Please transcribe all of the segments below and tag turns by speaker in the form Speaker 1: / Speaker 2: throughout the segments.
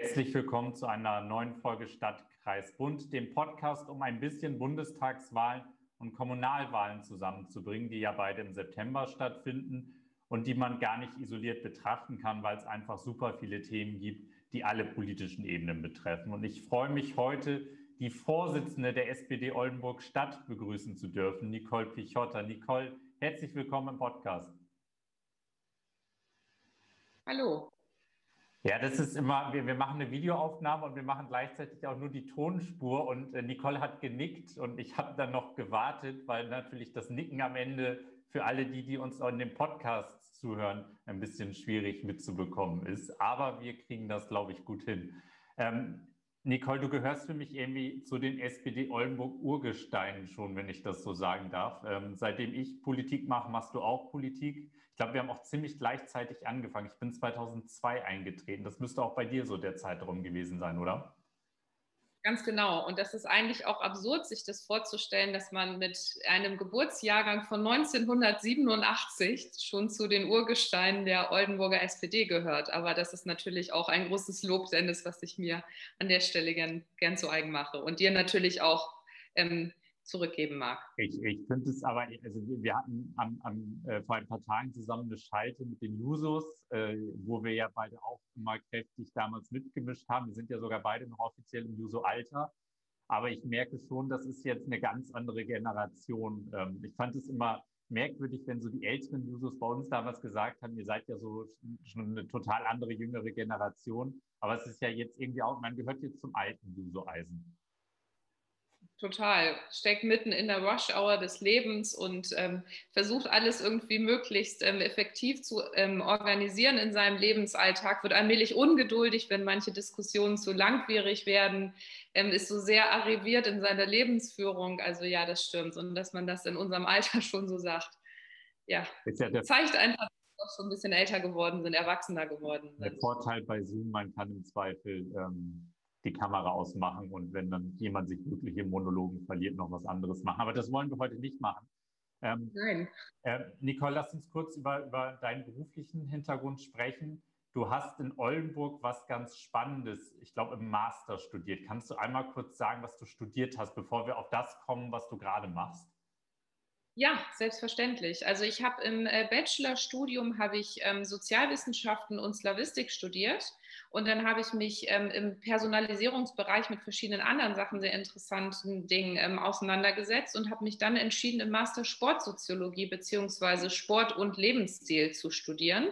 Speaker 1: Herzlich willkommen zu einer neuen Folge Stadtkreis Bund, dem Podcast, um ein bisschen Bundestagswahlen und Kommunalwahlen zusammenzubringen, die ja beide im September stattfinden und die man gar nicht isoliert betrachten kann, weil es einfach super viele Themen gibt, die alle politischen Ebenen betreffen. Und ich freue mich heute, die Vorsitzende der SPD Oldenburg Stadt begrüßen zu dürfen, Nicole Pichotta. Nicole, herzlich willkommen im Podcast.
Speaker 2: Hallo.
Speaker 1: Ja, das ist immer, wir, wir machen eine Videoaufnahme und wir machen gleichzeitig auch nur die Tonspur und äh, Nicole hat genickt und ich habe dann noch gewartet, weil natürlich das Nicken am Ende für alle die, die uns in dem Podcast zuhören, ein bisschen schwierig mitzubekommen ist. Aber wir kriegen das, glaube ich, gut hin. Ähm, Nicole, du gehörst für mich irgendwie zu den SPD Oldenburg Urgesteinen schon, wenn ich das so sagen darf. Ähm, seitdem ich Politik mache, machst du auch Politik. Ich glaube, wir haben auch ziemlich gleichzeitig angefangen. Ich bin 2002 eingetreten. Das müsste auch bei dir so der Zeitraum gewesen sein, oder?
Speaker 2: Ganz genau. Und das ist eigentlich auch absurd, sich das vorzustellen, dass man mit einem Geburtsjahrgang von 1987 schon zu den Urgesteinen der Oldenburger SPD gehört. Aber das ist natürlich auch ein großes Lob, Dennis, was ich mir an der Stelle gern, gern zu eigen mache. Und dir natürlich auch ähm, zurückgeben mag.
Speaker 1: Ich, ich finde es aber, also wir hatten am, am, äh, vor ein paar Tagen zusammen eine Schalte mit den Jusos, äh, wo wir ja beide auch immer kräftig damals mitgemischt haben. Wir sind ja sogar beide noch offiziell im Juso-Alter. Aber ich merke schon, das ist jetzt eine ganz andere Generation. Ähm, ich fand es immer merkwürdig, wenn so die älteren Jusos bei uns damals gesagt haben, ihr seid ja so schon eine total andere, jüngere Generation. Aber es ist ja jetzt irgendwie auch, man gehört jetzt zum alten Juso-Eisen.
Speaker 2: Total. Steckt mitten in der Rush-Hour des Lebens und ähm, versucht alles irgendwie möglichst ähm, effektiv zu ähm, organisieren in seinem Lebensalltag, wird allmählich ungeduldig, wenn manche Diskussionen zu langwierig werden, ähm, ist so sehr arriviert in seiner Lebensführung. Also ja, das stimmt. Und dass man das in unserem Alter schon so sagt, ja, zeigt einfach, dass wir schon ein bisschen älter geworden sind, erwachsener geworden sind.
Speaker 1: Der Vorteil bei Zoom, man kann im Zweifel ähm, die Kamera ausmachen und wenn dann jemand sich wirklich im Monologen verliert, noch was anderes machen. Aber das wollen wir heute nicht machen.
Speaker 2: Ähm, Nein.
Speaker 1: Äh, Nicole, lass uns kurz über, über deinen beruflichen Hintergrund sprechen. Du hast in Oldenburg was ganz Spannendes, ich glaube, im Master studiert. Kannst du einmal kurz sagen, was du studiert hast, bevor wir auf das kommen, was du gerade machst?
Speaker 2: Ja, selbstverständlich. Also ich habe im äh, Bachelorstudium habe ich ähm, Sozialwissenschaften und Slavistik studiert und dann habe ich mich ähm, im Personalisierungsbereich mit verschiedenen anderen Sachen, sehr interessanten Dingen ähm, auseinandergesetzt und habe mich dann entschieden, im Master Sportsoziologie beziehungsweise Sport und Lebensstil zu studieren.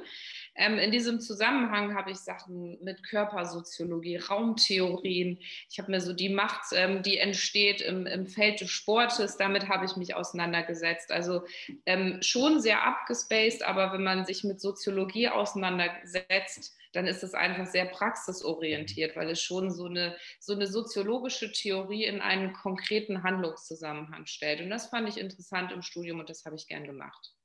Speaker 2: Ähm, in diesem Zusammenhang habe ich Sachen mit Körpersoziologie, Raumtheorien. Ich habe mir so die Macht, ähm, die entsteht im, im, Feld des Sportes, damit habe ich mich auseinandergesetzt. Also ähm, schon sehr abgespaced, aber wenn man sich mit Soziologie auseinandersetzt, dann ist es einfach sehr praxisorientiert, weil es schon so eine, so eine soziologische Theorie in einen konkreten Handlungszusammenhang stellt. Und das fand ich interessant im Studium und das habe ich gern gemacht.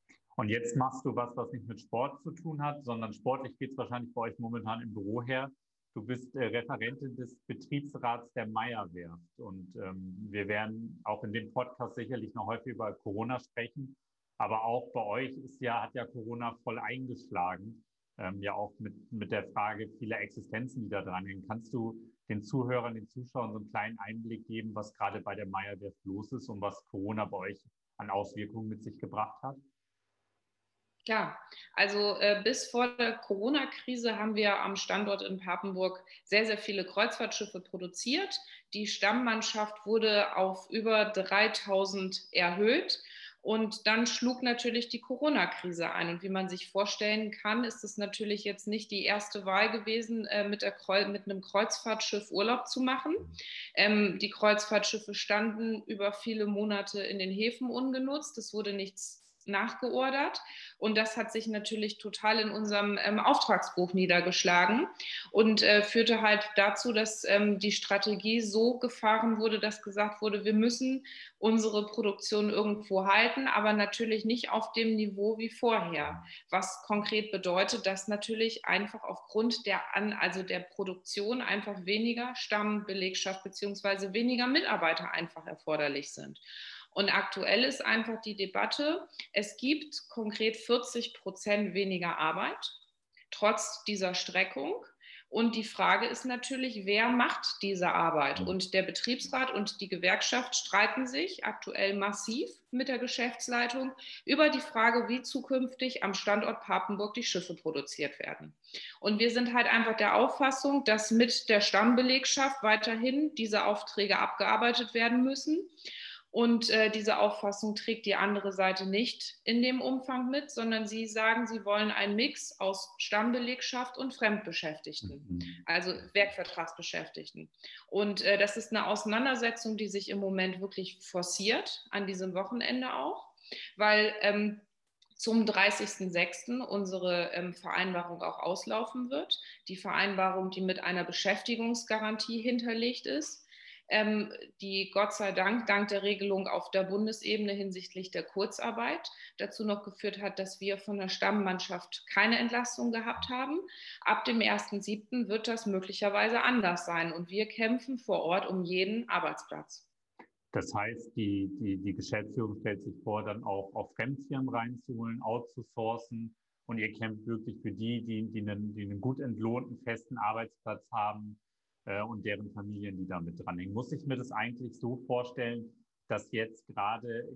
Speaker 1: Und jetzt machst du was, was nicht mit Sport zu tun hat, sondern sportlich geht es wahrscheinlich bei euch momentan im Büro her. Du bist äh, Referentin des Betriebsrats der Meierwerft. Und ähm, wir werden auch in dem Podcast sicherlich noch häufig über Corona sprechen. Aber auch bei euch ist ja, hat ja Corona voll eingeschlagen. Ähm, ja auch mit, mit der Frage vieler Existenzen, die da dran hängen. Kannst du den Zuhörern, den Zuschauern so einen kleinen Einblick geben, was gerade bei der Meierwerft los ist und was Corona bei euch an Auswirkungen mit sich gebracht hat?
Speaker 2: Ja, also äh, bis vor der Corona-Krise haben wir am Standort in Papenburg sehr, sehr viele Kreuzfahrtschiffe produziert. Die Stammmannschaft wurde auf über 3000 erhöht. Und dann schlug natürlich die Corona-Krise ein. Und wie man sich vorstellen kann, ist es natürlich jetzt nicht die erste Wahl gewesen, äh, mit, mit, einem Kreuzfahrtschiff Urlaub zu machen. Ähm, die Kreuzfahrtschiffe standen über viele Monate in den Häfen ungenutzt. Es wurde nichts nachgeordert. Und das hat sich natürlich total in unserem ähm, Auftragsbuch niedergeschlagen und äh, führte halt dazu, dass ähm, die Strategie so gefahren wurde, dass gesagt wurde, wir müssen unsere Produktion irgendwo halten, aber natürlich nicht auf dem Niveau wie vorher. Was konkret bedeutet, dass natürlich einfach aufgrund der, An also der Produktion einfach weniger Stammbelegschaft beziehungsweise weniger Mitarbeiter einfach erforderlich sind. Und aktuell ist einfach die Debatte, es gibt konkret 40 Prozent weniger Arbeit, trotz dieser Streckung. Und die Frage ist natürlich, wer macht diese Arbeit? Mhm. Und der Betriebsrat und die Gewerkschaft streiten sich aktuell massiv mit der Geschäftsleitung über die Frage, wie zukünftig am Standort Papenburg die Schiffe produziert werden. Und wir sind halt einfach der Auffassung, dass mit der Stammbelegschaft weiterhin diese Aufträge abgearbeitet werden müssen. Und äh, diese Auffassung trägt die andere Seite nicht in dem Umfang mit, sondern sie sagen, sie wollen einen Mix aus Stammbelegschaft und Fremdbeschäftigten, mhm. also Werkvertragsbeschäftigten. Und äh, das ist eine Auseinandersetzung, die sich im Moment wirklich forciert, an diesem Wochenende auch, weil ähm, zum 30.06. unsere ähm, Vereinbarung auch auslaufen wird. Die Vereinbarung, die mit einer Beschäftigungsgarantie hinterlegt ist die Gott sei Dank dank der Regelung auf der Bundesebene hinsichtlich der Kurzarbeit dazu noch geführt hat, dass wir von der Stammmannschaft keine Entlastung gehabt haben. Ab dem 1.7. wird das möglicherweise anders sein und wir kämpfen vor Ort um jeden Arbeitsplatz.
Speaker 1: Das heißt, die, die, die Geschäftsführung stellt sich vor, dann auch auf Fremdfirmen reinzuholen, outzusourcen. Und ihr kämpft wirklich für die, die, die, einen, die einen gut entlohnten, festen Arbeitsplatz haben, äh, und deren Familien, die damit dranhängen. Muss ich mir das eigentlich so vorstellen, dass jetzt gerade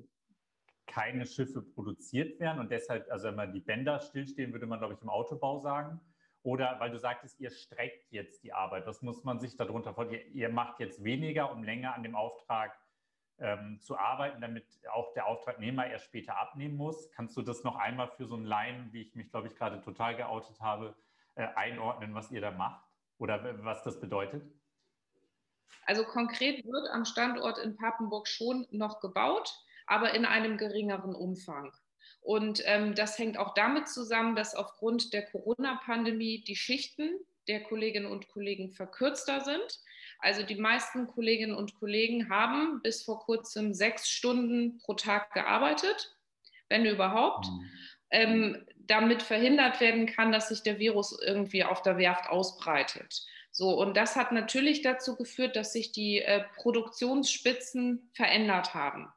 Speaker 1: keine Schiffe produziert werden und deshalb, also wenn man die Bänder stillstehen, würde man, glaube ich, im Autobau sagen. Oder weil du sagtest, ihr streckt jetzt die Arbeit. Was muss man sich darunter vorstellen? Ihr, ihr macht jetzt weniger, um länger an dem Auftrag ähm, zu arbeiten, damit auch der Auftragnehmer erst später abnehmen muss. Kannst du das noch einmal für so einen Laien, wie ich mich, glaube ich, gerade total geoutet habe, äh, einordnen, was ihr da macht? Oder was das bedeutet?
Speaker 2: Also konkret wird am Standort in Papenburg schon noch gebaut, aber in einem geringeren Umfang. Und ähm, das hängt auch damit zusammen, dass aufgrund der Corona-Pandemie die Schichten der Kolleginnen und Kollegen verkürzter sind. Also die meisten Kolleginnen und Kollegen haben bis vor kurzem sechs Stunden pro Tag gearbeitet, wenn überhaupt. Mhm. Ähm, damit verhindert werden kann, dass sich der Virus irgendwie auf der Werft ausbreitet. So, und das hat natürlich dazu geführt, dass sich die äh, Produktionsspitzen verändert haben.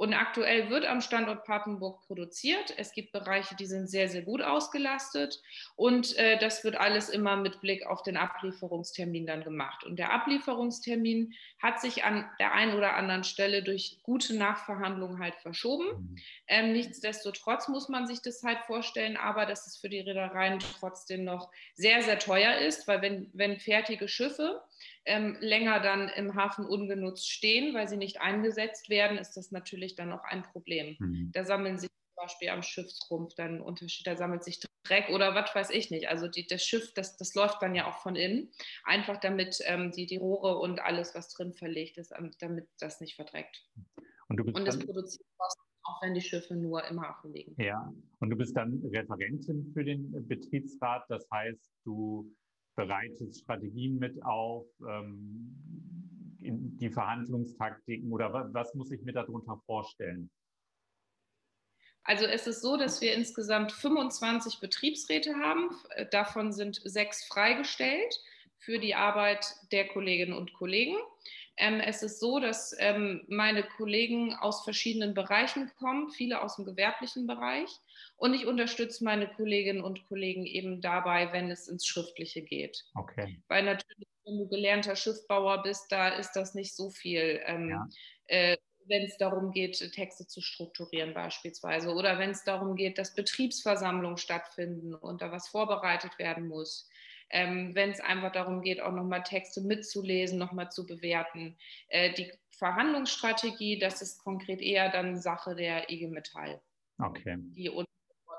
Speaker 2: Und aktuell wird am Standort Papenburg produziert. Es gibt Bereiche, die sind sehr, sehr gut ausgelastet. Und äh, das wird alles immer mit Blick auf den Ablieferungstermin dann gemacht. Und der Ablieferungstermin hat sich an der einen oder anderen Stelle durch gute Nachverhandlungen halt verschoben. Mhm. Ähm, nichtsdestotrotz muss man sich das halt vorstellen, aber dass es für die Reedereien trotzdem noch sehr, sehr teuer ist, weil wenn, wenn fertige Schiffe ähm, länger dann im Hafen ungenutzt stehen, weil sie nicht eingesetzt werden, ist das natürlich dann auch ein Problem. Mhm. Da sammeln sich zum Beispiel am Schiffsrumpf dann Unterschied, da sammelt sich Dreck oder was weiß ich nicht. Also die, das Schiff, das, das läuft dann ja auch von innen, einfach damit ähm, die, die Rohre und alles, was drin verlegt ist, ähm, damit das nicht verdreckt. Und, du bist und es produziert Kosten, auch wenn die Schiffe nur im Hafen liegen.
Speaker 1: Ja, und du bist dann Referentin für den Betriebsrat, das heißt, du bereitet Strategien mit auf, ähm, die Verhandlungstaktiken oder was, was muss ich mir darunter vorstellen?
Speaker 2: Also es ist so, dass wir insgesamt 25 Betriebsräte haben. Davon sind sechs freigestellt für die Arbeit der Kolleginnen und Kollegen. Ähm, es ist so, dass ähm, meine Kollegen aus verschiedenen Bereichen kommen, viele aus dem gewerblichen Bereich. Und ich unterstütze meine Kolleginnen und Kollegen eben dabei, wenn es ins Schriftliche geht. Okay. Weil natürlich, wenn du gelernter Schiffbauer bist, da ist das nicht so viel. Ähm, ja. äh, wenn es darum geht, Texte zu strukturieren beispielsweise oder wenn es darum geht, dass Betriebsversammlungen stattfinden und da was vorbereitet werden muss. Ähm, wenn es einfach darum geht, auch nochmal Texte mitzulesen, nochmal zu bewerten. Äh, die Verhandlungsstrategie, das ist konkret eher dann Sache der IG Metall. Okay. Die uns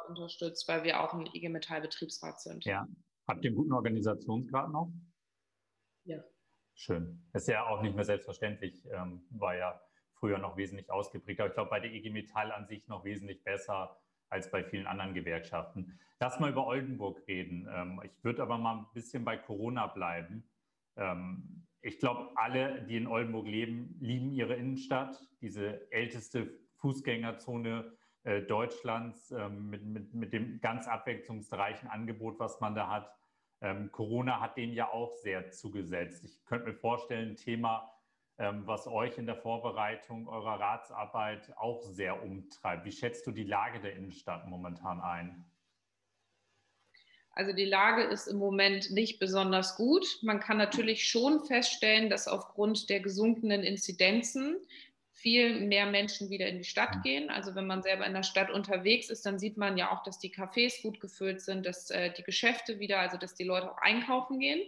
Speaker 2: unterstützt, weil wir auch ein IG Metall Betriebsrat sind.
Speaker 1: Ja. Habt ihr einen guten Organisationsgrad noch? Ja. Schön. Ist ja auch nicht mehr selbstverständlich, ähm, war ja früher noch wesentlich ausgeprägt. Aber ich glaube, bei der IG Metall an sich noch wesentlich besser als bei vielen anderen Gewerkschaften. Lass mal über Oldenburg reden. Ähm, ich würde aber mal ein bisschen bei Corona bleiben. Ähm, ich glaube, alle, die in Oldenburg leben, lieben ihre Innenstadt, diese älteste Fußgängerzone äh, Deutschlands ähm, mit, mit, mit dem ganz abwechslungsreichen Angebot, was man da hat. Corona hat dem ja auch sehr zugesetzt. Ich könnte mir vorstellen, Thema, was euch in der Vorbereitung eurer Ratsarbeit auch sehr umtreibt. Wie schätzt du die Lage der Innenstadt momentan ein?
Speaker 2: Also die Lage ist im Moment nicht besonders gut. Man kann natürlich schon feststellen, dass aufgrund der gesunkenen Inzidenzen viel mehr Menschen wieder in die Stadt gehen. Also wenn man selber in der Stadt unterwegs ist, dann sieht man ja auch, dass die Cafés gut gefüllt sind, dass äh, die Geschäfte wieder, also dass die Leute auch einkaufen gehen.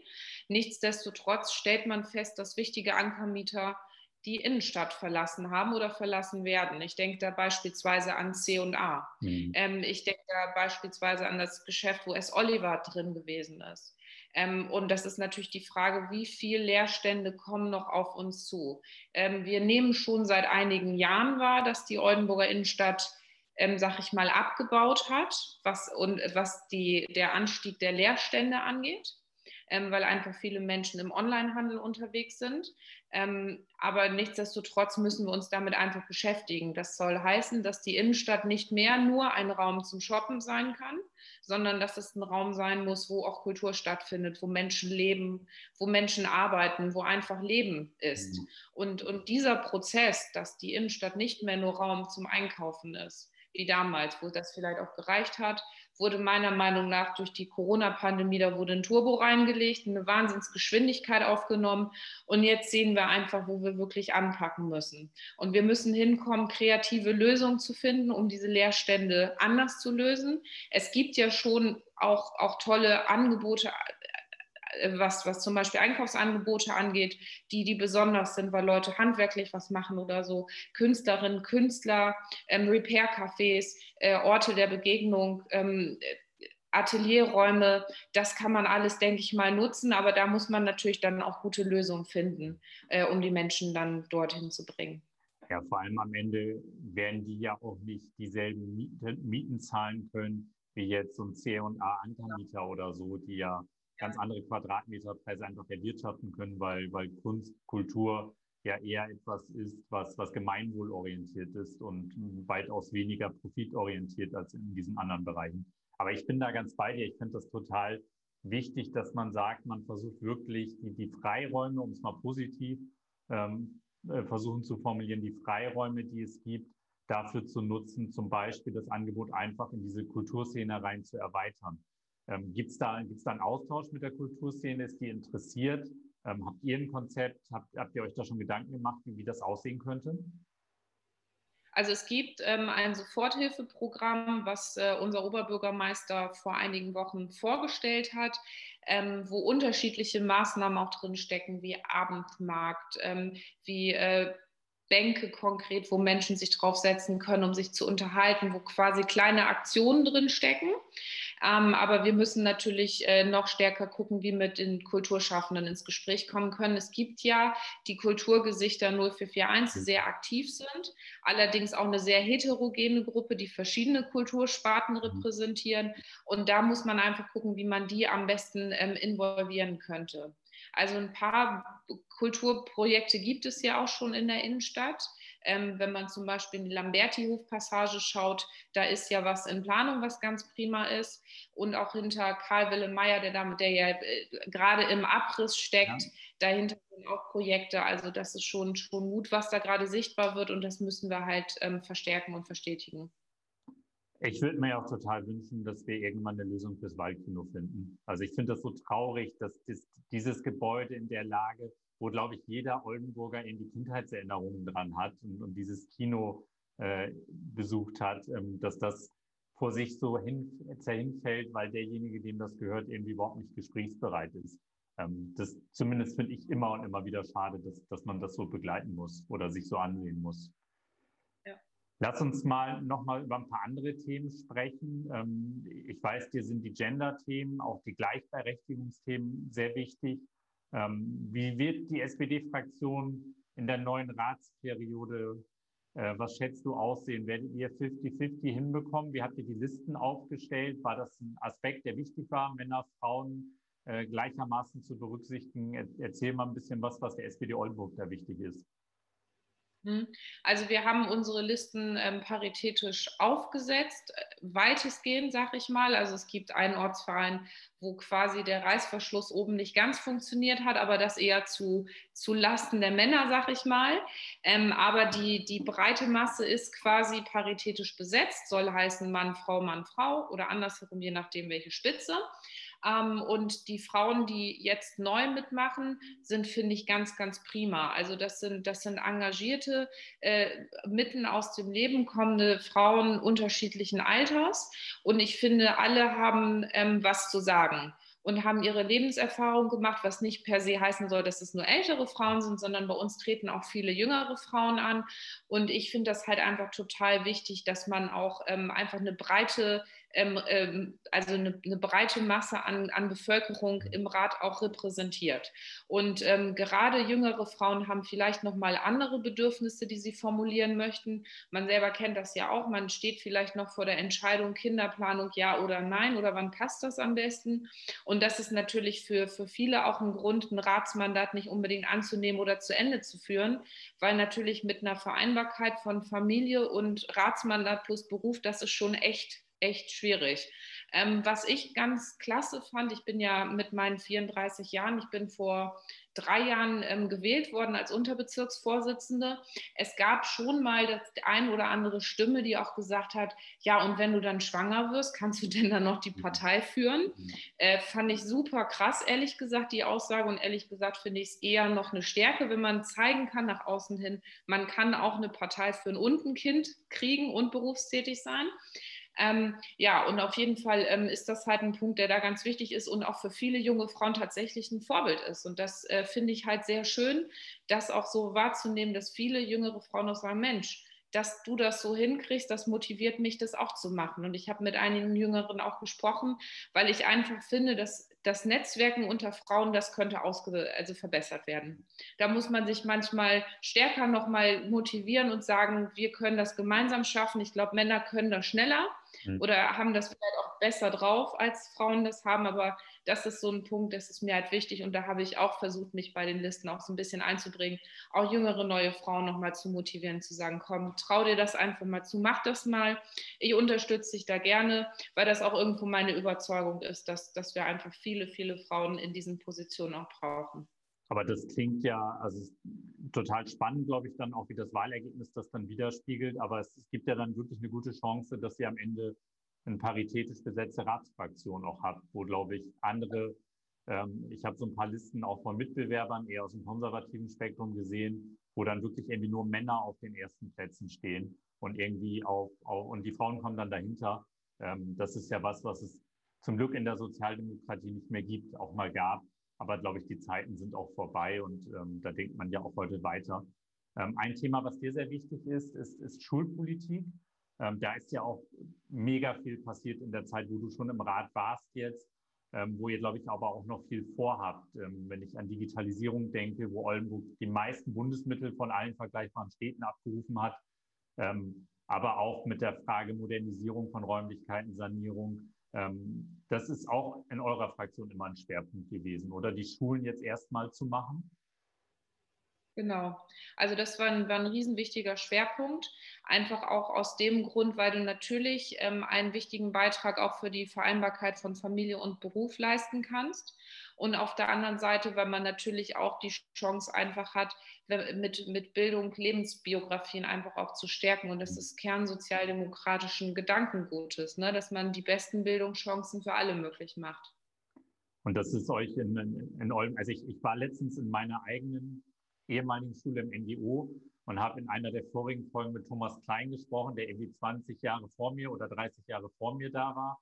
Speaker 2: Nichtsdestotrotz stellt man fest, dass wichtige Ankermieter die Innenstadt verlassen haben oder verlassen werden. Ich denke da beispielsweise an C&A. Mhm. Ähm, ich denke da beispielsweise an das Geschäft, wo S. Oliver drin gewesen ist. Ähm, und das ist natürlich die Frage, wie viele Leerstände kommen noch auf uns zu. Ähm, wir nehmen schon seit einigen Jahren wahr, dass die Oldenburger Innenstadt, ähm, sag ich mal, abgebaut hat, was, und, was die, der Anstieg der Leerstände angeht ähm, weil einfach viele Menschen im Onlinehandel unterwegs sind. Ähm, aber nichtsdestotrotz müssen wir uns damit einfach beschäftigen. Das soll heißen, dass die Innenstadt nicht mehr nur ein Raum zum Shoppen sein kann, sondern dass es ein Raum sein muss, wo auch Kultur stattfindet, wo Menschen leben, wo Menschen arbeiten, wo einfach Leben ist. Mhm. Und, und dieser Prozess, dass die Innenstadt nicht mehr nur Raum zum Einkaufen ist, wie damals, wo das vielleicht auch gereicht hat, wurde meiner Meinung nach durch die Corona-Pandemie, da wurde ein Turbo reingelegt, eine Wahnsinnsgeschwindigkeit aufgenommen. Und jetzt sehen wir einfach, wo wir wirklich anpacken müssen. Und wir müssen hinkommen, kreative Lösungen zu finden, um diese Leerstände anders zu lösen. Es gibt ja schon auch, auch tolle Angebote was, was zum Beispiel Einkaufsangebote angeht, die, die besonders sind, weil Leute handwerklich was machen oder so. Künstlerinnen, Künstler, ähm, Repair-Cafés, äh, Orte der Begegnung, ähm, Atelierräume, das kann man alles, denke ich mal, nutzen, aber da muss man natürlich dann auch gute Lösungen finden, äh, um die Menschen dann dorthin zu bringen.
Speaker 1: Ja, vor allem am Ende werden die ja auch nicht dieselben Mieten, Mieten zahlen können wie jetzt so ein C&A-Ankermieter oder so, die ja ganz andere Quadratmeterpreise einfach erwirtschaften können, weil, weil Kunst, Kultur ja eher etwas ist, was, was gemeinwohlorientiert ist und weitaus weniger profitorientiert als in diesen anderen Bereichen. Aber ich bin da ganz bei dir. Ich finde das total wichtig, dass man sagt, man versucht wirklich die, die Freiräume, um es mal positiv ähm, äh, versuchen zu formulieren, die Freiräume, die es gibt, dafür zu nutzen, zum Beispiel das Angebot einfach in diese Kulturszene rein zu erweitern. Ähm, Gibt es da, gibt's da einen Austausch mit der Kulturszene? Ist die interessiert? Ähm, habt ihr ein Konzept? Habt, habt ihr euch da schon Gedanken gemacht, wie, wie das aussehen könnte?
Speaker 2: Also es gibt ähm, ein Soforthilfeprogramm, was äh, unser Oberbürgermeister vor einigen Wochen vorgestellt hat, ähm, wo unterschiedliche Maßnahmen auch drin stecken, wie Abendmarkt, ähm, wie äh, Bänke konkret, wo Menschen sich draufsetzen können, um sich zu unterhalten, wo quasi kleine Aktionen drin stecken. Ähm, aber wir müssen natürlich äh, noch stärker gucken, wie wir mit den Kulturschaffenden ins Gespräch kommen können. Es gibt ja die Kulturgesichter 0441, die mhm. sehr aktiv sind, allerdings auch eine sehr heterogene Gruppe, die verschiedene Kultursparten mhm. repräsentieren. Und da muss man einfach gucken, wie man die am besten ähm, involvieren könnte. Also ein paar Kulturprojekte gibt es ja auch schon in der Innenstadt. Ähm, wenn man zum Beispiel in die Lamberti-Hofpassage schaut, da ist ja was in Planung, was ganz prima ist. Und auch hinter Karl Willem Meyer, der, damit, der ja äh, gerade im Abriss steckt, ja. dahinter sind auch Projekte. Also das ist schon, schon Mut, was da gerade sichtbar wird und das müssen wir halt ähm, verstärken und verstetigen.
Speaker 1: Ich würde mir auch total wünschen, dass wir irgendwann eine Lösung fürs Waldkino finden. Also ich finde das so traurig, dass das, dieses Gebäude in der Lage, wo, glaube ich, jeder Oldenburger in die Kindheitserinnerungen dran hat und, und dieses Kino äh, besucht hat, ähm, dass das vor sich so hin, zerhinfällt, weil derjenige, dem das gehört, irgendwie überhaupt nicht gesprächsbereit ist. Ähm, das zumindest finde ich immer und immer wieder schade, dass, dass man das so begleiten muss oder sich so ansehen muss. Lass uns mal nochmal über ein paar andere Themen sprechen. Ähm, ich weiß, dir sind die Gender-Themen, auch die Gleichberechtigungsthemen sehr wichtig. Ähm, wie wird die SPD-Fraktion in der neuen Ratsperiode, äh, was schätzt du aussehen? Werdet ihr 50-50 hinbekommen? Wie habt ihr die Listen aufgestellt? War das ein Aspekt, der wichtig war, Männer, Frauen äh, gleichermaßen zu berücksichtigen? Erzähl mal ein bisschen was, was der SPD Oldenburg da wichtig ist.
Speaker 2: Hm. Also wir haben unsere Listen ähm, paritätisch aufgesetzt, äh, weitestgehend, sag ich mal. Also es gibt einen Ortsverein, wo quasi der Reißverschluss oben nicht ganz funktioniert hat, aber das eher zu, zu Lasten der Männer, sag ich mal. Ähm, aber die, die breite Masse ist quasi paritätisch besetzt, soll heißen Mann, Frau, Mann, Frau oder andersherum, je nachdem welche Spitze. Ähm, und die Frauen, die jetzt neu mitmachen, sind, finde ich, ganz, ganz prima. Also das sind, das sind engagierte, äh, mitten aus dem Leben kommende Frauen unterschiedlichen Alters. Und ich finde, alle haben ähm, was zu sagen und haben ihre Lebenserfahrung gemacht, was nicht per se heißen soll, dass es nur ältere Frauen sind, sondern bei uns treten auch viele jüngere Frauen an. Und ich finde das halt einfach total wichtig, dass man auch ähm, einfach eine breite also eine, eine, breite Masse an, an, Bevölkerung im Rat auch repräsentiert. Und ähm, gerade jüngere Frauen haben vielleicht noch mal andere Bedürfnisse, die sie formulieren möchten. Man selber kennt das ja auch. Man steht vielleicht noch vor der Entscheidung Kinderplanung ja oder nein oder wann passt das am besten. Und das ist natürlich für, für viele auch ein Grund, ein Ratsmandat nicht unbedingt anzunehmen oder zu Ende zu führen, weil natürlich mit einer Vereinbarkeit von Familie und Ratsmandat plus Beruf, das ist schon echt echt schwierig. Ähm, was ich ganz klasse fand, ich bin ja mit meinen 34 Jahren, ich bin vor drei Jahren ähm, gewählt worden als Unterbezirksvorsitzende. Es gab schon mal das ein oder andere Stimme, die auch gesagt hat, ja, und wenn du dann schwanger wirst, kannst du denn dann noch die Partei führen? Mhm. Äh, fand ich super krass, ehrlich gesagt, die Aussage. Und ehrlich gesagt finde ich es eher noch eine Stärke, wenn man zeigen kann nach außen hin, man kann auch eine Partei führen und ein Kind kriegen und berufstätig sein. Ähm, ja, und auf jeden Fall ähm, ist das halt ein Punkt, der da ganz wichtig ist und auch für viele junge Frauen tatsächlich ein Vorbild ist. Und das äh, finde ich halt sehr schön, das auch so wahrzunehmen, dass viele jüngere Frauen auch sagen, Mensch, dass du das so hinkriegst, das motiviert mich, das auch zu machen. Und ich habe mit einigen Jüngeren auch gesprochen, weil ich einfach finde, dass das Netzwerken unter Frauen, das könnte ausge also verbessert werden. Da muss man sich manchmal stärker nochmal motivieren und sagen, wir können das gemeinsam schaffen. Ich glaube, Männer können das schneller mhm. oder haben das vielleicht auch besser drauf, als Frauen das haben. Aber das ist so ein Punkt, das ist mir halt wichtig. Und da habe ich auch versucht, mich bei den Listen auch so ein bisschen einzubringen, auch jüngere neue Frauen nochmal zu motivieren, zu sagen, komm, trau dir das einfach mal zu, mach das mal. Ich unterstütze dich da gerne, weil das auch irgendwo meine Überzeugung ist, dass, dass wir einfach viele, viele Frauen in diesen Positionen auch brauchen.
Speaker 1: Aber das klingt ja, also total spannend, glaube ich, dann auch, wie das Wahlergebnis das dann widerspiegelt. Aber es, es gibt ja dann wirklich eine gute Chance, dass ihr am Ende eine paritätisch besetzte Ratsfraktion auch habt, wo, glaube ich, andere, ähm, ich habe so ein paar Listen auch von Mitbewerbern eher aus dem konservativen Spektrum gesehen, wo dann wirklich irgendwie nur Männer auf den ersten Plätzen stehen und irgendwie auch, auch und die Frauen kommen dann dahinter. Ähm, das ist ja was, was es zum Glück in der Sozialdemokratie nicht mehr gibt, auch mal gab. Aber glaube ich, die Zeiten sind auch vorbei und ähm, da denkt man ja auch heute weiter. Ähm, ein Thema, was dir sehr wichtig ist, ist, ist Schulpolitik. Ähm, da ist ja auch mega viel passiert in der Zeit, wo du schon im Rat warst jetzt, ähm, wo ihr, glaube ich, aber auch noch viel vorhabt. Ähm, wenn ich an Digitalisierung denke, wo Oldenburg die meisten Bundesmittel von allen vergleichbaren Städten abgerufen hat, ähm, aber auch mit der Frage Modernisierung von Räumlichkeiten, Sanierung, das ist auch in eurer Fraktion immer ein Schwerpunkt gewesen, oder die Schulen jetzt erstmal zu machen?
Speaker 2: Genau. Also das war ein, war ein riesenwichtiger Schwerpunkt. Einfach auch aus dem Grund, weil du natürlich ähm, einen wichtigen Beitrag auch für die Vereinbarkeit von Familie und Beruf leisten kannst. Und auf der anderen Seite, weil man natürlich auch die Chance einfach hat, mit, mit Bildung Lebensbiografien einfach auch zu stärken. Und das ist kernsozialdemokratischen Gedankengutes, ne? dass man die besten Bildungschancen für alle möglich macht.
Speaker 1: Und das ist euch in, in, in Olden, also ich, ich war letztens in meiner eigenen ehemaligen Schule im NGO und habe in einer der vorigen Folgen mit Thomas Klein gesprochen, der irgendwie 20 Jahre vor mir oder 30 Jahre vor mir da war.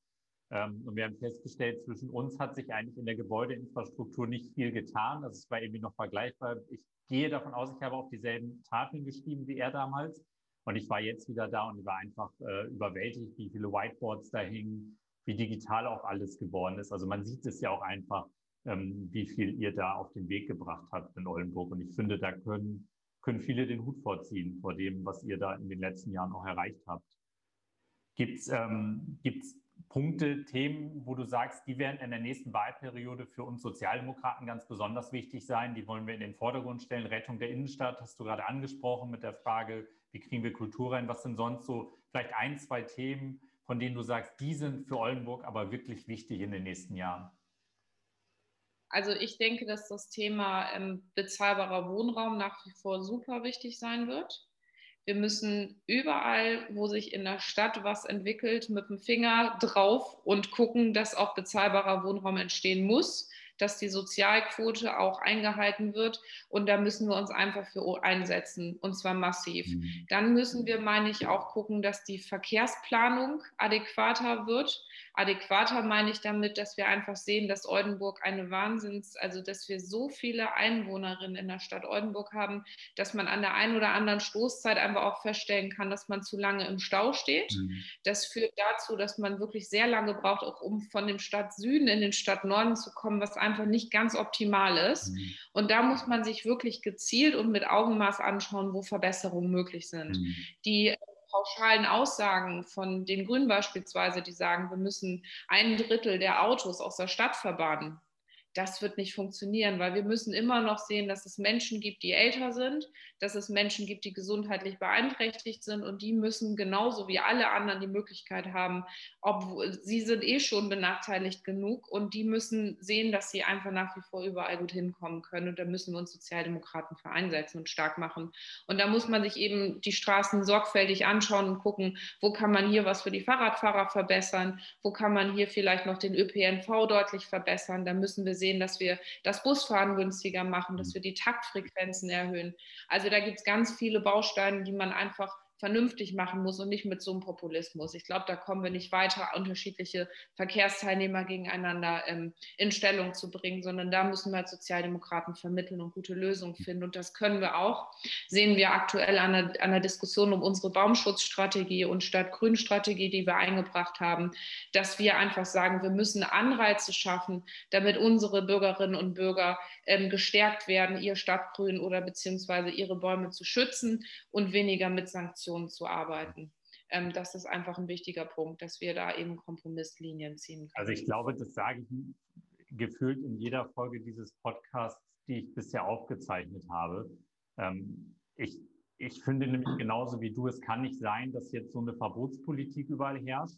Speaker 1: Ähm, und wir haben festgestellt, zwischen uns hat sich eigentlich in der Gebäudeinfrastruktur nicht viel getan. Also es war irgendwie noch vergleichbar. Ich gehe davon aus, ich habe auf dieselben Tafeln geschrieben wie er damals. Und ich war jetzt wieder da und war einfach äh, überwältigt, wie viele Whiteboards da hingen, wie digital auch alles geworden ist. Also man sieht es ja auch einfach, ähm, wie viel ihr da auf den Weg gebracht habt in Oldenburg. Und ich finde, da können, können viele den Hut vorziehen vor dem, was ihr da in den letzten Jahren auch erreicht habt. Gibt es ähm, gibt's Punkte, Themen, wo du sagst, die werden in der nächsten Wahlperiode für uns Sozialdemokraten ganz besonders wichtig sein. Die wollen wir in den Vordergrund stellen. Rettung der Innenstadt hast du gerade angesprochen mit der Frage, wie kriegen wir Kultur rein? Was sind sonst so vielleicht ein, zwei Themen, von denen du sagst, die sind für Oldenburg aber wirklich wichtig in den nächsten Jahren?
Speaker 2: Also ich denke, dass das Thema ähm, bezahlbarer Wohnraum nach wie vor super wichtig sein wird. Wir müssen überall, wo sich in der Stadt was entwickelt, mit dem Finger drauf und gucken, dass auch bezahlbarer Wohnraum entstehen muss dass die Sozialquote auch eingehalten wird. Und da müssen wir uns einfach für einsetzen, und zwar massiv. Mhm. Dann müssen wir, meine ich, auch gucken, dass die Verkehrsplanung adäquater wird. Adäquater meine ich damit, dass wir einfach sehen, dass Oldenburg eine Wahnsinns, also dass wir so viele Einwohnerinnen in der Stadt Oldenburg haben, dass man an der einen oder anderen Stoßzeit einfach auch feststellen kann, dass man zu lange im Stau steht. Mhm. Das führt dazu, dass man wirklich sehr lange braucht, auch um von dem Stadt Süden in den Stadt Norden zu kommen, was einfach einfach nicht ganz optimal ist. Mhm. Und da muss man sich wirklich gezielt und mit Augenmaß anschauen, wo Verbesserungen möglich sind. Mhm. Die pauschalen Aussagen von den Grünen beispielsweise, die sagen, wir müssen ein Drittel der Autos aus der Stadt verbannen, das wird nicht funktionieren, weil wir müssen immer noch sehen, dass es Menschen gibt, die älter sind, dass es Menschen gibt, die gesundheitlich beeinträchtigt sind und die müssen genauso wie alle anderen die Möglichkeit haben, obwohl sie sind eh schon benachteiligt genug und die müssen sehen, dass sie einfach nach wie vor überall gut hinkommen können und da müssen wir uns Sozialdemokraten für einsetzen und stark machen. Und da muss man sich eben die Straßen sorgfältig anschauen und gucken, wo kann man hier was für die Fahrradfahrer verbessern, wo kann man hier vielleicht noch den ÖPNV deutlich verbessern. Da müssen wir sehen, dass wir das Busfahren günstiger machen, dass mhm. wir die Taktfrequenzen erhöhen. Also da gibt es ganz viele Bausteine, die man einfach vernünftig machen muss und nicht mit so einem Populismus. Ich glaube, da kommen wir nicht weiter, unterschiedliche Verkehrsteilnehmer gegeneinander ähm, in Stellung zu bringen, sondern da müssen wir als Sozialdemokraten vermitteln und gute Lösungen finden. Und das können wir auch. Sehen wir aktuell an der, an der Diskussion um unsere Baumschutzstrategie und Stadt-Grün-Strategie, die wir eingebracht haben, dass wir einfach sagen, wir müssen Anreize schaffen, damit unsere Bürgerinnen und Bürger ähm, gestärkt werden, ihr Stadtgrün oder beziehungsweise ihre Bäume zu schützen und weniger mit Sanktionen Situationen zu arbeiten. Ähm, das ist einfach ein wichtiger Punkt, dass wir da eben Kompromisslinien ziehen können.
Speaker 1: Also ich glaube, das sage ich gefühlt in jeder Folge dieses Podcasts, die ich bisher aufgezeichnet habe. Ähm, ich, ich finde nämlich genauso wie du, es kann nicht sein, dass jetzt so eine Verbotspolitik überall herrscht.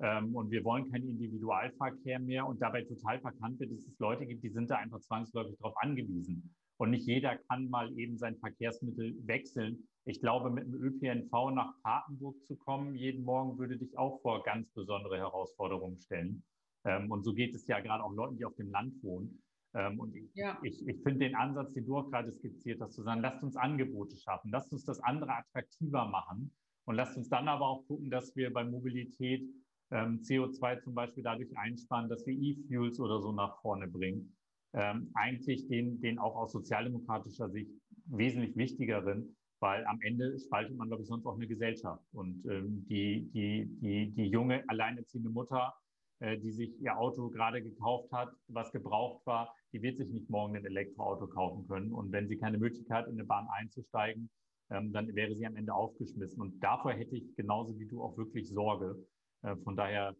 Speaker 1: Ähm, und wir wollen keinen Individualverkehr mehr und dabei total verkannt wird, dass es Leute gibt, die sind da einfach zwangsläufig darauf angewiesen. Und nicht jeder kann mal eben sein Verkehrsmittel wechseln. Ich glaube, mit dem ÖPNV nach Papenburg zu kommen, jeden Morgen würde dich auch vor ganz besondere Herausforderungen stellen. Ähm, und so geht es ja gerade auch Leuten, die auf dem Land wohnen. Ähm, und ich, ja. ich, ich finde den Ansatz, den du auch gerade skizziert hast, zu sagen, lasst uns Angebote schaffen, lasst uns das andere attraktiver machen und lasst uns dann aber auch gucken, dass wir bei Mobilität ähm, CO2 zum Beispiel dadurch einsparen, dass wir E-Fuels oder so nach vorne bringen ähm, eigentlich den, den auch aus sozialdemokratischer Sicht wesentlich wichtigeren, weil am Ende spaltet man, glaube ich, sonst auch eine Gesellschaft. Und ähm, die, die, die, die junge, alleinerziehende Mutter, äh, die sich ihr Auto gerade gekauft hat, was gebraucht war, die wird sich nicht morgen ein Elektroauto kaufen können. Und wenn sie keine Möglichkeit hat, in eine Bahn einzusteigen, ähm, dann wäre sie am Ende aufgeschmissen. Und davor hätte ich genauso wie du auch wirklich Sorge. Äh, von daher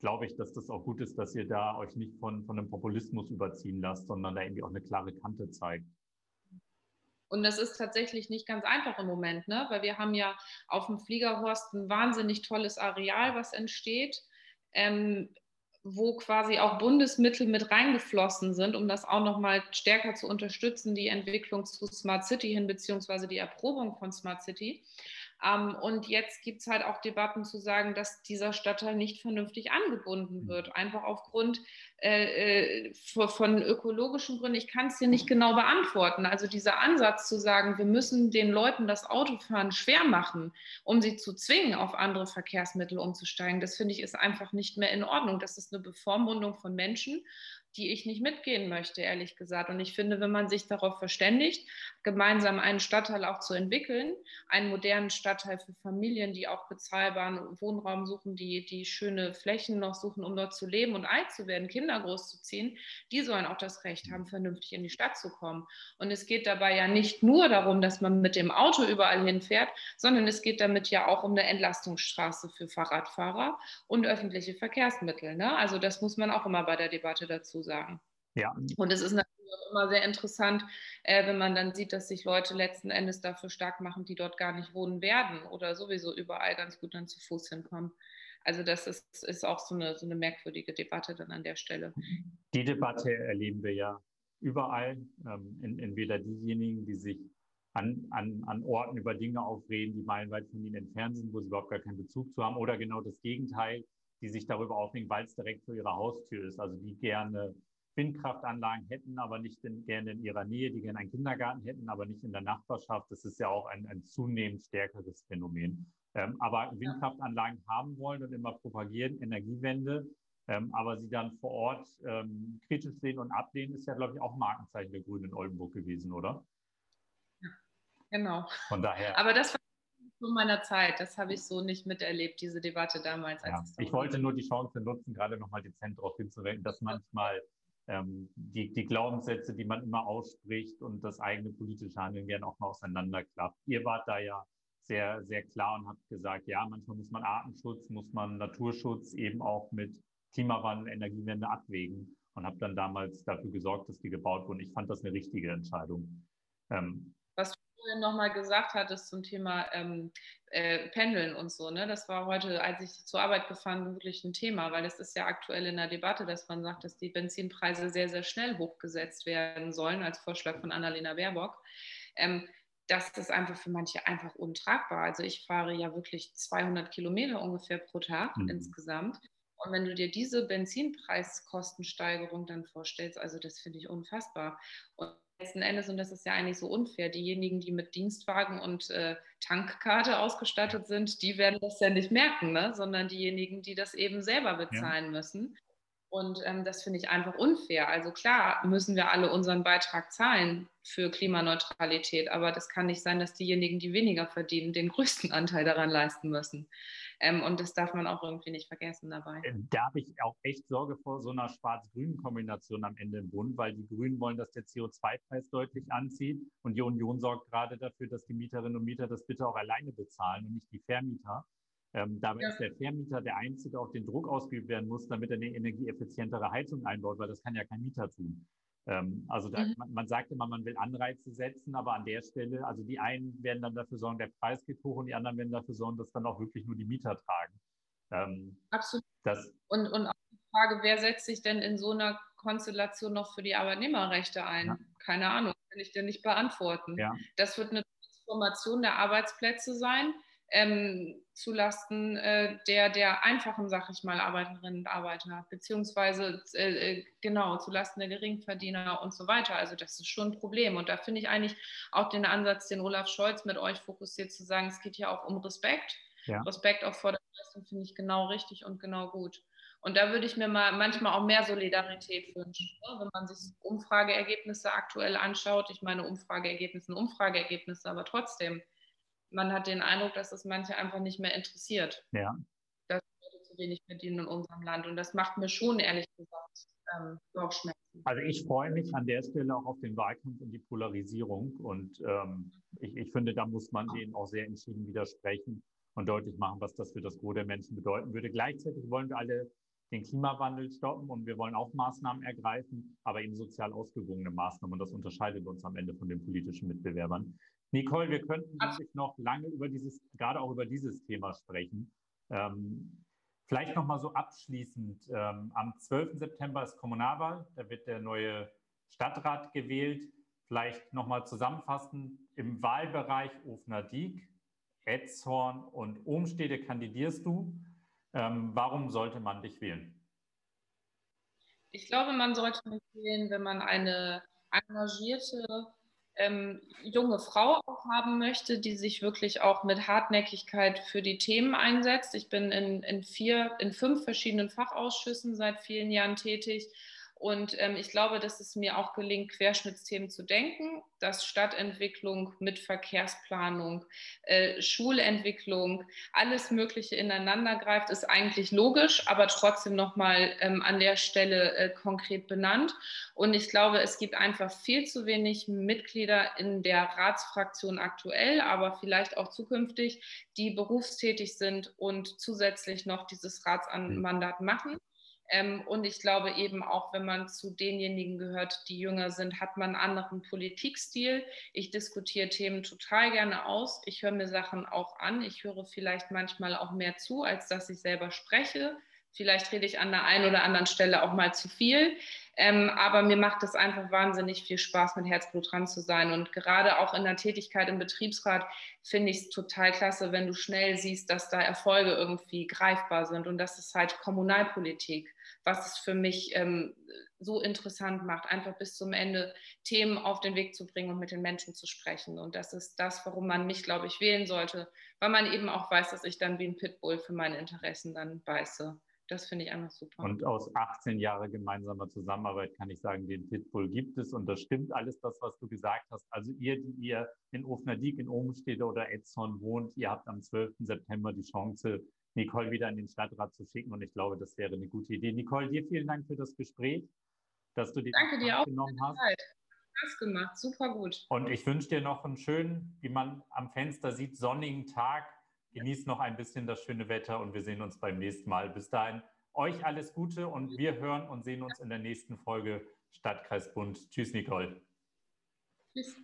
Speaker 1: glaube ich, dass das auch gut ist, dass ihr da euch nicht von, von einem Populismus überziehen lasst, sondern da irgendwie auch eine klare Kante zeigt.
Speaker 2: Und das ist tatsächlich nicht ganz einfach im Moment, ne? weil wir haben ja auf dem Fliegerhorst ein wahnsinnig tolles Areal, was entsteht, ähm, wo quasi auch Bundesmittel mit reingeflossen sind, um das auch nochmal stärker zu unterstützen, die Entwicklung zu Smart City hin, beziehungsweise die Erprobung von Smart City. Ähm, und jetzt gibt es halt auch Debatten zu sagen, dass dieser Stadtteil nicht vernünftig angebunden mhm. wird, einfach aufgrund äh, äh von ökologischen Gründen. Ich kann es dir nicht genau beantworten. Also dieser Ansatz zu sagen, wir müssen den Leuten das Autofahren schwer machen, um sie zu zwingen, auf andere Verkehrsmittel umzusteigen, das finde ich ist einfach nicht mehr in Ordnung. Das ist eine Bevormundung von Menschen die ich nicht mitgehen möchte, ehrlich gesagt. Und ich finde, wenn man sich darauf verständigt, gemeinsam einen Stadtteil auch zu entwickeln, einen modernen Stadtteil für Familien, die auch bezahlbaren Wohnraum suchen, die, die schöne Flächen noch suchen, um dort zu leben und alt zu werden, Kinder großzuziehen, die sollen auch das Recht haben, vernünftig in die Stadt zu kommen. Und es geht dabei ja nicht nur darum, dass man mit dem Auto überall hinfährt, sondern es geht damit ja auch um eine Entlastungsstraße für Fahrradfahrer und öffentliche Verkehrsmittel. Ne? Also das muss man auch immer bei der Debatte dazu sagen. Ja. Und es ist natürlich auch immer sehr interessant, äh, wenn man dann sieht, dass sich Leute letzten Endes dafür stark machen, die dort gar nicht wohnen werden oder sowieso überall ganz gut dann zu Fuß hinkommen. Also das ist, ist auch so eine, so eine merkwürdige Debatte dann an der Stelle.
Speaker 1: Die Debatte erleben wir ja überall. Ähm, in, entweder diejenigen, die sich an, an, an Orten über Dinge aufreden, die meilenweit von ihnen entfernt sind, wo sie überhaupt gar keinen Bezug zu haben, oder genau das Gegenteil, die sich darüber aufregen, weil es direkt vor ihrer Haustür ist, also die gerne Windkraftanlagen hätten, aber nicht in, gerne in ihrer Nähe, die gerne einen Kindergarten hätten, aber nicht in der Nachbarschaft. Das ist ja auch ein, ein zunehmend stärkeres Phänomen. Ähm, aber Windkraftanlagen haben wollen und immer propagieren, Energiewende, ähm, aber sie dann vor Ort ähm, kritisch sehen und ablehnen, ist ja, glaube ich, auch Markenzeichen der Grünen in Oldenburg gewesen, oder?
Speaker 2: Ja, genau.
Speaker 1: Von daher.
Speaker 2: Aber das zu meiner Zeit. Das habe ich so nicht miterlebt, diese Debatte damals.
Speaker 1: Ja, ich wollte nur die Chance nutzen, gerade nochmal dezent darauf hinzuwenden, dass manchmal ähm, die, die Glaubenssätze, die man immer ausspricht und das eigene politische Handeln gerne auch mal auseinanderklappt. Ihr wart da ja sehr, sehr klar und habt gesagt, ja, manchmal muss man Artenschutz, muss man Naturschutz eben auch mit Klimawandel, Energiewende abwägen und habt dann damals dafür gesorgt, dass die gebaut wurden. Ich fand das eine richtige Entscheidung.
Speaker 2: Ähm, Was vorhin nochmal gesagt hattest zum Thema ähm, äh, Pendeln und so, ne? das war heute, als ich zur Arbeit gefahren bin, wirklich ein Thema, weil es ist ja aktuell in der Debatte, dass man sagt, dass die Benzinpreise sehr, sehr schnell hochgesetzt werden sollen, als Vorschlag von Annalena Baerbock. Ähm, das ist einfach für manche einfach untragbar. Also ich fahre ja wirklich 200 Kilometer ungefähr pro Tag mhm. insgesamt. Und wenn du dir diese Benzinpreiskostensteigerung dann vorstellst, also das finde ich unfassbar. Und letzten Endes, und das ist ja eigentlich so unfair, diejenigen, die mit Dienstwagen und äh, Tankkarte ausgestattet sind, die werden das ja nicht merken, ne? sondern diejenigen, die das eben selber bezahlen ja. müssen. Und ähm, das finde ich einfach unfair. Also klar müssen wir alle unseren Beitrag zahlen für Klimaneutralität, aber das kann nicht sein, dass diejenigen, die weniger verdienen, den größten Anteil daran leisten müssen. Ähm, und das darf man auch irgendwie nicht vergessen dabei.
Speaker 1: Äh, da habe ich auch echt Sorge vor so einer schwarz-grünen Kombination am Ende im Bund, weil die Grünen wollen, dass der CO2-Preis deutlich anzieht und die Union sorgt gerade dafür, dass die Mieterinnen und Mieter das bitte auch alleine bezahlen und nicht die Vermieter. Ähm, dabei ja. ist der Vermieter der Einzige, auf den Druck ausgeübt werden muss, damit er eine energieeffizientere Heizung einbaut, weil das kann ja kein Mieter tun. Ähm, also da, mhm. man, man, sagt immer, man will Anreize setzen, aber an der Stelle, also die einen werden dann dafür sorgen, der Preis geht hoch und die anderen werden dafür sorgen, dass dann auch wirklich nur die Mieter tragen.
Speaker 2: Ähm, Absolut. Das, und, und auch die Frage, wer setzt sich denn in so einer Konstellation noch für die Arbeitnehmerrechte ein? Ja. Keine Ahnung, kann ich dir nicht beantworten. Ja. Das wird eine Transformation der Arbeitsplätze sein ähm, zulasten äh, der, der einfachen, sag ich mal, Arbeiterinnen und Arbeiter, beziehungsweise äh, äh, genau zulasten der Geringverdiener und so weiter. Also das ist schon ein Problem. Und da finde ich eigentlich auch den Ansatz, den Olaf Scholz mit euch fokussiert, zu sagen, es geht ja auch um Respekt. Ja. Respekt auch vor der Leistung finde ich genau richtig und genau gut. Und da würde ich mir mal manchmal auch mehr Solidarität wünschen. Ne? Wenn man sich Umfrageergebnisse aktuell anschaut, ich meine Umfrageergebnisse, Umfrageergebnisse, aber trotzdem, man hat den Eindruck, dass es manche einfach nicht mehr interessiert. Ja. Dass Leute zu wenig verdienen in unserem Land. Und das macht mir schon, ehrlich gesagt, ähm, Bauchschmerzen.
Speaker 1: Also ich freue mich an der Stelle auch auf den Wahlkampf und die Polarisierung. Und ähm, ich, ich finde, da muss man denen auch sehr entschieden widersprechen und deutlich machen, was das für das Gros der Menschen bedeuten würde. Gleichzeitig wollen wir alle den Klimawandel stoppen und wir wollen auch Maßnahmen ergreifen, aber eben sozial ausgewogene Maßnahmen. Und das unterscheidet uns am Ende von den politischen Mitbewerbern. Nicole, wir könnten natürlich noch lange über dieses, gerade auch über dieses Thema sprechen. Ähm, vielleicht noch mal so abschließend. Ähm, am 12. September ist Kommunalwahl, da wird der neue Stadtrat gewählt. Vielleicht noch mal zusammenfassend, im Wahlbereich Ofner-Diek, Etzhorn und Ohmstede kandidierst du. Ähm, warum sollte man dich wählen?
Speaker 2: Ich glaube, man sollte mich wählen, wenn man eine engagierte ähm, junge Frau auch haben möchte, die sich wirklich auch mit Hartnäckigkeit für die Themen einsetzt. Ich bin in, in vier, in fünf verschiedenen Fachausschüssen seit vielen Jahren tätig Und ähm, ich glaube, dass es mir auch gelingt, Querschnittsthemen zu denken, dass Stadtentwicklung mit Verkehrsplanung, äh, Schulentwicklung, alles Mögliche ineinander greift, ist eigentlich logisch, aber trotzdem nochmal ähm, an der Stelle äh, konkret benannt. Und ich glaube, es gibt einfach viel zu wenig Mitglieder in der Ratsfraktion aktuell, aber vielleicht auch zukünftig, die berufstätig sind und zusätzlich noch dieses Ratsmandat machen. Ähm, und ich glaube eben auch, wenn man zu denjenigen gehört, die jünger sind, hat man einen anderen Politikstil. Ich diskutiere Themen total gerne aus. Ich höre mir Sachen auch an. Ich höre vielleicht manchmal auch mehr zu, als dass ich selber spreche. Vielleicht rede ich an der einen oder anderen Stelle auch mal zu viel. Ähm, aber mir macht es einfach wahnsinnig viel Spaß, mit Herzblut dran zu sein. Und gerade auch in der Tätigkeit im Betriebsrat finde ich es total klasse, wenn du schnell siehst, dass da Erfolge irgendwie greifbar sind. Und das ist halt Kommunalpolitik was es für mich ähm, so interessant macht, einfach bis zum Ende Themen auf den Weg zu bringen und mit den Menschen zu sprechen. Und das ist das, warum man mich, glaube ich, wählen sollte, weil man eben auch weiß, dass ich dann wie ein Pitbull für meine Interessen dann beiße. Das finde ich einfach super.
Speaker 1: Und aus 18 Jahren gemeinsamer Zusammenarbeit kann ich sagen, den Pitbull gibt es und das stimmt alles das, was du gesagt hast. Also ihr, die ihr in Ofnerdiek, in Ohmstede oder Edson wohnt, ihr habt am 12. September die Chance, Nicole wieder in den Stadtrat zu schicken. Und ich glaube, das wäre eine gute Idee. Nicole, dir vielen Dank für das Gespräch, dass du
Speaker 2: die Danke dir auch genommen hast. Zeit. Spaß gemacht, super gut.
Speaker 1: Und ich wünsche dir noch einen schönen, wie man am Fenster sieht, sonnigen Tag. Genieß noch ein bisschen das schöne Wetter und wir sehen uns beim nächsten Mal. Bis dahin, euch alles Gute und wir hören und sehen uns in der nächsten Folge Stadtkreisbund. Tschüss, Nicole. Tschüss.